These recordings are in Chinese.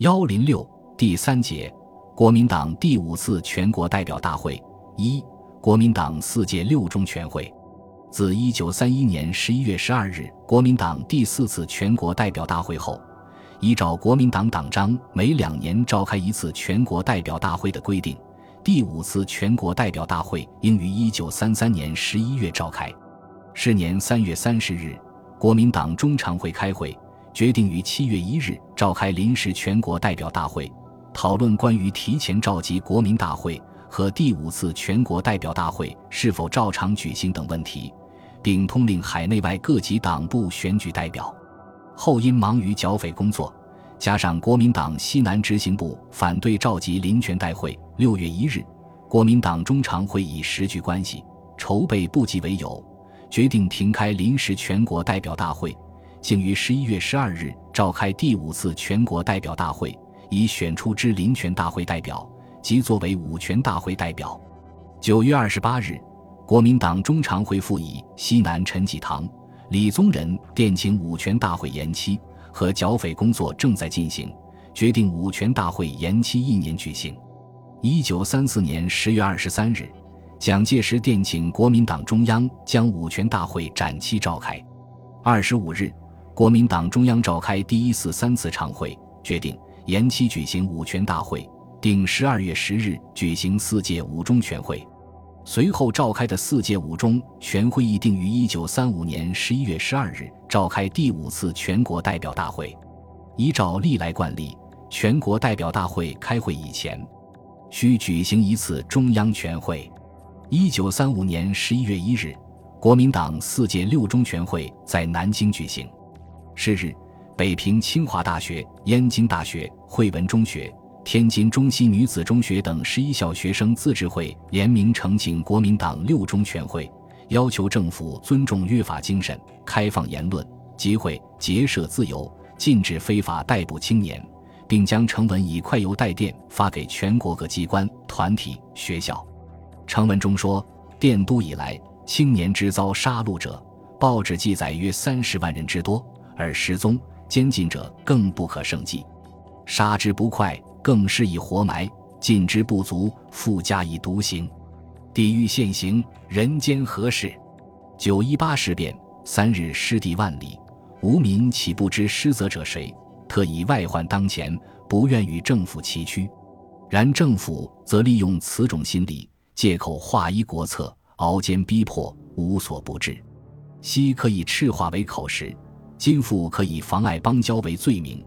幺零六第三节，国民党第五次全国代表大会一，国民党四届六中全会。自一九三一年十一月十二日国民党第四次全国代表大会后，依照国民党党章每两年召开一次全国代表大会的规定，第五次全国代表大会应于一九三三年十一月召开。是年三月三十日，国民党中常会开会，决定于七月一日召开临时全国代表大会，讨论关于提前召集国民大会和第五次全国代表大会是否照常举行等问题，并通令海内外各级党部选举代表。后因忙于剿匪工作，加上国民党西南执行部反对召集临权代会，六月一日，国民党中常会以时局关系筹备不及为由。决定停开临时全国代表大会，竟于十一月十二日召开第五次全国代表大会，以选出之临权大会代表，即作为五权大会代表。九月二十八日，国民党中常会复以西南陈济棠、李宗仁电请五权大会延期，和剿匪工作正在进行，决定五权大会延期一年举行。一九三四年十月二十三日。蒋介石电请国民党中央将五权大会展期召开。二十五日，国民党中央召开第一次三次常会，决定延期举行五全大会，定十二月十日举行四届五中全会。随后召开的四届五中全会议定于一九三五年十一月十二日召开第五次全国代表大会。依照历来惯例，全国代表大会开会以前，需举行一次中央全会。一九三五年十一月一日，国民党四届六中全会在南京举行。是日，北平清华大学、燕京大学、汇文中学、天津中西女子中学等十一校学生自治会联名呈请国民党六中全会，要求政府尊重约法精神，开放言论、集会、结社自由，禁止非法逮捕青年，并将呈文以快邮带电发给全国各机关、团体、学校。成文中说，电都以来，青年之遭杀戮者，报纸记载约三十万人之多，而失踪、监禁者更不可胜计。杀之不快，更是以活埋；禁之不足，复加以毒刑。地狱现行，人间何事？九一八事变三日，失地万里，无民岂不知失责者谁？特以外患当前，不愿与政府齐驱。然政府则利用此种心理。借口划一国策，熬煎逼迫，无所不至。昔可以赤化为口实，今复可以妨碍邦交为罪名，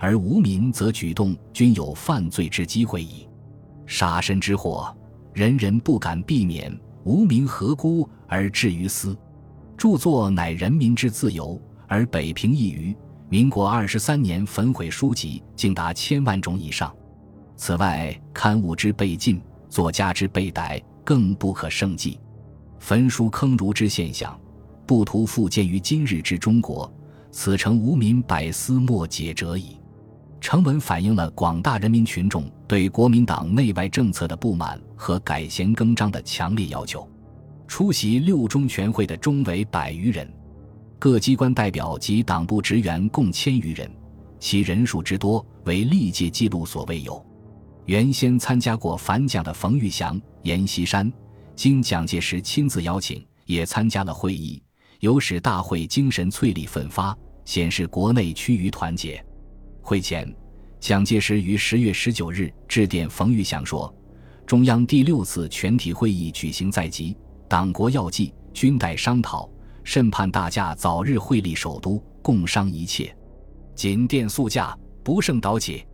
而无民则举动均有犯罪之机会矣。杀身之祸，人人不敢避免，无民何辜而至于斯？著作乃人民之自由，而北平一隅，民国二十三年焚毁书籍，竟达千万种以上。此外，刊物之被禁。作家之被逮更不可胜计，焚书坑儒之现象，不图复见于今日之中国，此诚无民百思莫解者矣。成文反映了广大人民群众对国民党内外政策的不满和改弦更张的强烈要求。出席六中全会的中委百余人，各机关代表及党部职员共千余人，其人数之多为历届记录所未有。原先参加过反蒋的冯玉祥、阎锡山，经蒋介石亲自邀请，也参加了会议，有使大会精神淬砺奋发，显示国内趋于团结。会前，蒋介石于十月十九日致电冯玉祥说：“中央第六次全体会议举行在即，党国要计均待商讨，甚盼大驾早日会立首都，共商一切。谨电速驾，不胜早起。”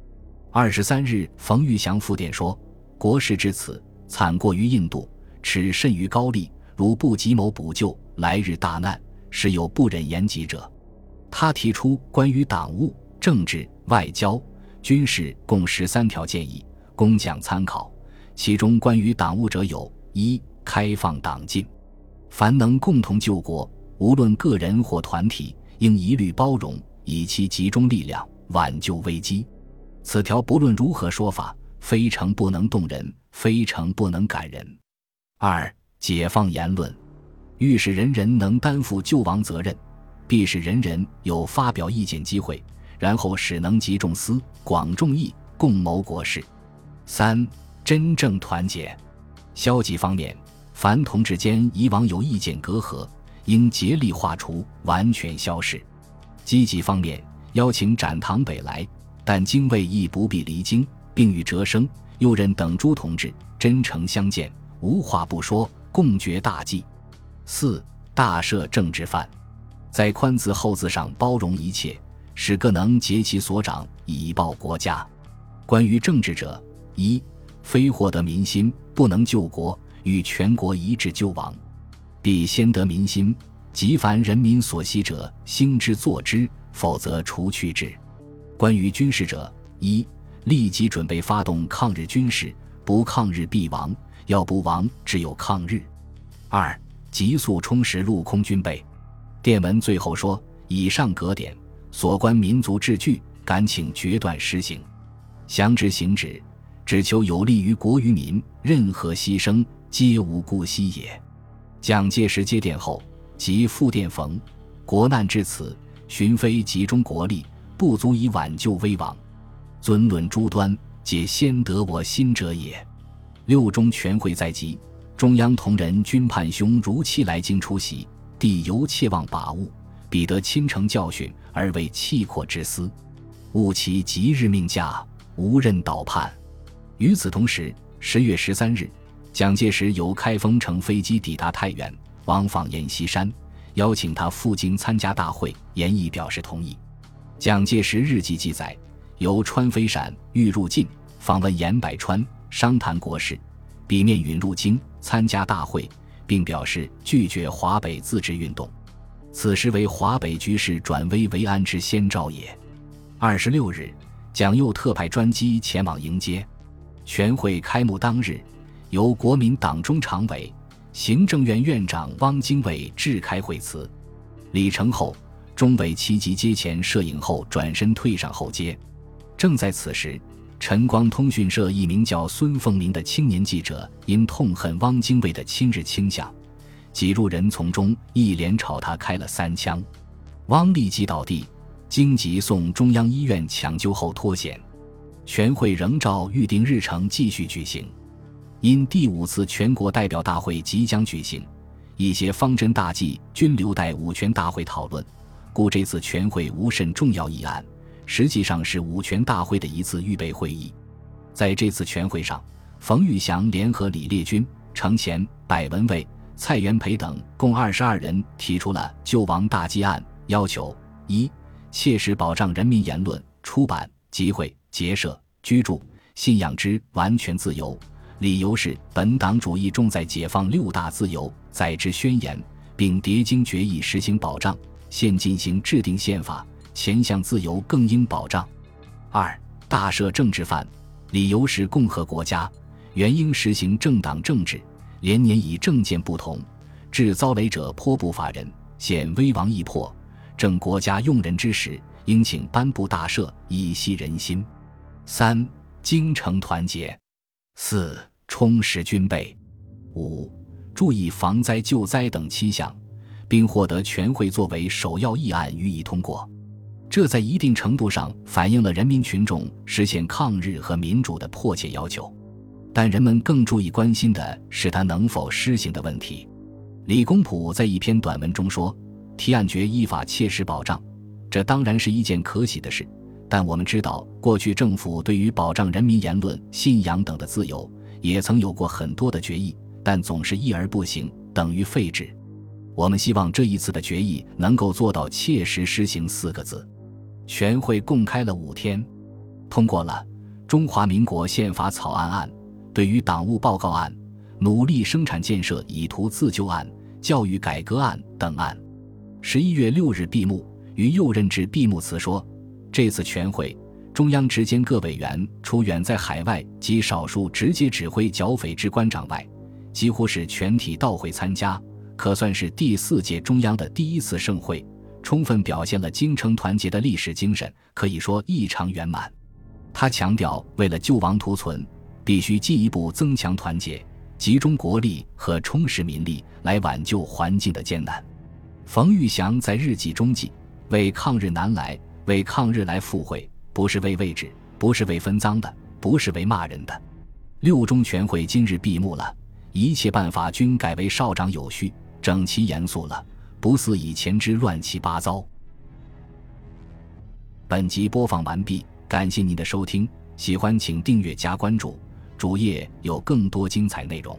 二十三日，冯玉祥复电说：“国事至此，惨过于印度，耻甚于高丽。如不急谋补救，来日大难，是有不忍言及者。”他提出关于党务、政治、外交、军事共十三条建议，供蒋参考。其中关于党务者有：一、开放党禁，凡能共同救国，无论个人或团体，应一律包容，以其集中力量挽救危机。此条不论如何说法，非诚不能动人，非诚不能感人。二、解放言论，欲使人人能担负救亡责任，必使人人有发表意见机会，然后使能集众思，广众议，共谋国事。三、真正团结。消极方面，凡同志间以往有意见隔阂，应竭力化除，完全消失。积极方面，邀请展堂北来，但精卫亦不必离京，并与哲生、右任等诸同志真诚相见，无话不说，共决大计。四、大赦政治犯，在宽字厚字上包容一切，使各能竭其所长，以报国家。关于政治者，一非获得民心，不能救国，与全国一致救亡，必先得民心。即凡人民所希者，兴之作之，否则除去之。关于军事者，一立即准备发动抗日军事，不抗日必亡，要不亡，只有抗日。二急速充实陆空军备。电文最后说：以上格点所关民族治具，敢请决断实行。详之行止，只求有利于国于民，任何牺牲皆无顾惜也。蒋介石接电后。即复电逢，国难至此，寻非集中国力，不足以挽救危亡。尊论诸端，皆先得我心者也。六中全会在即，中央同仁均盼兄如期来京出席，帝犹切望把握，彼得亲承教训，而为气阔之思，务其即日命驾，无任倒叛。与此同时，十月十三日，蒋介石由开封乘飞机抵达太原。往访阎锡山，邀请他赴京参加大会，阎毅表示同意。蒋介石日记记载，由川飞陕欲入晋，访问阎百川，商谈国事，笔面允入京参加大会，并表示拒绝华北自治运动。此时为华北局势转危为安之先兆也。二十六日，蒋又特派专机前往迎接。全会开幕当日，由国民党中常委。行政院院长汪精卫致开会词，礼成后，中委齐集阶前摄影后转身退上后街。正在此时，晨光通讯社一名叫孙凤鸣的青年记者因痛恨汪精卫的亲日倾向，挤入人丛中，一连朝他开了三枪。汪立即倒地，经急送中央医院抢救后脱险。全会仍照预定日程继续举行。因第五次全国代表大会即将举行，一些方针大计均留待五全大会讨论，故这次全会无甚重要议案，实际上是五全大会的一次预备会议。在这次全会上，冯玉祥联合李烈钧、程潜、柏文蔚、蔡元培等共二十二人提出了救亡大计案，要求：一、切实保障人民言论、出版、集会、结社、居住、信仰之完全自由。理由是，本党主义重在解放六大自由，在之宣言，并叠经决议实行保障。现进行制定宪法，前项自由更应保障。二、大赦政治犯，理由是共和国家原应实行政党政治，连年以政见不同，致遭雷者颇不乏人，现威王易迫，正国家用人之时，应请颁布大赦，以息人心。三、京城团结。四。充实军备，五注意防灾救灾等七项，并获得全会作为首要议案予以通过。这在一定程度上反映了人民群众实现抗日和民主的迫切要求。但人们更注意关心的是它能否施行的问题。李公朴在一篇短文中说：“提案决依法切实保障，这当然是一件可喜的事。但我们知道，过去政府对于保障人民言论、信仰等的自由。”也曾有过很多的决议，但总是议而不行，等于废止。我们希望这一次的决议能够做到切实施行四个字。全会共开了五天，通过了《中华民国宪法草案案》、对于党务报告案、努力生产建设以图自救案、教育改革案等案。十一月六日闭幕，于右任致闭幕词说：“这次全会。”中央直监各委员，除远在海外及少数直接指挥剿匪之官长外，几乎是全体到会参加，可算是第四届中央的第一次盛会，充分表现了京城团结的历史精神，可以说异常圆满。他强调，为了救亡图存，必须进一步增强团结，集中国力和充实民力来挽救环境的艰难。冯玉祥在日记中记：为抗日难来。为抗日来赴会，不是为位置，不是为分赃的，不是为骂人的。六中全会今日闭幕了，一切办法均改为少长有序、整齐严肃了，不似以前之乱七八糟。本集播放完毕，感谢您的收听，喜欢请订阅加关注，主页有更多精彩内容。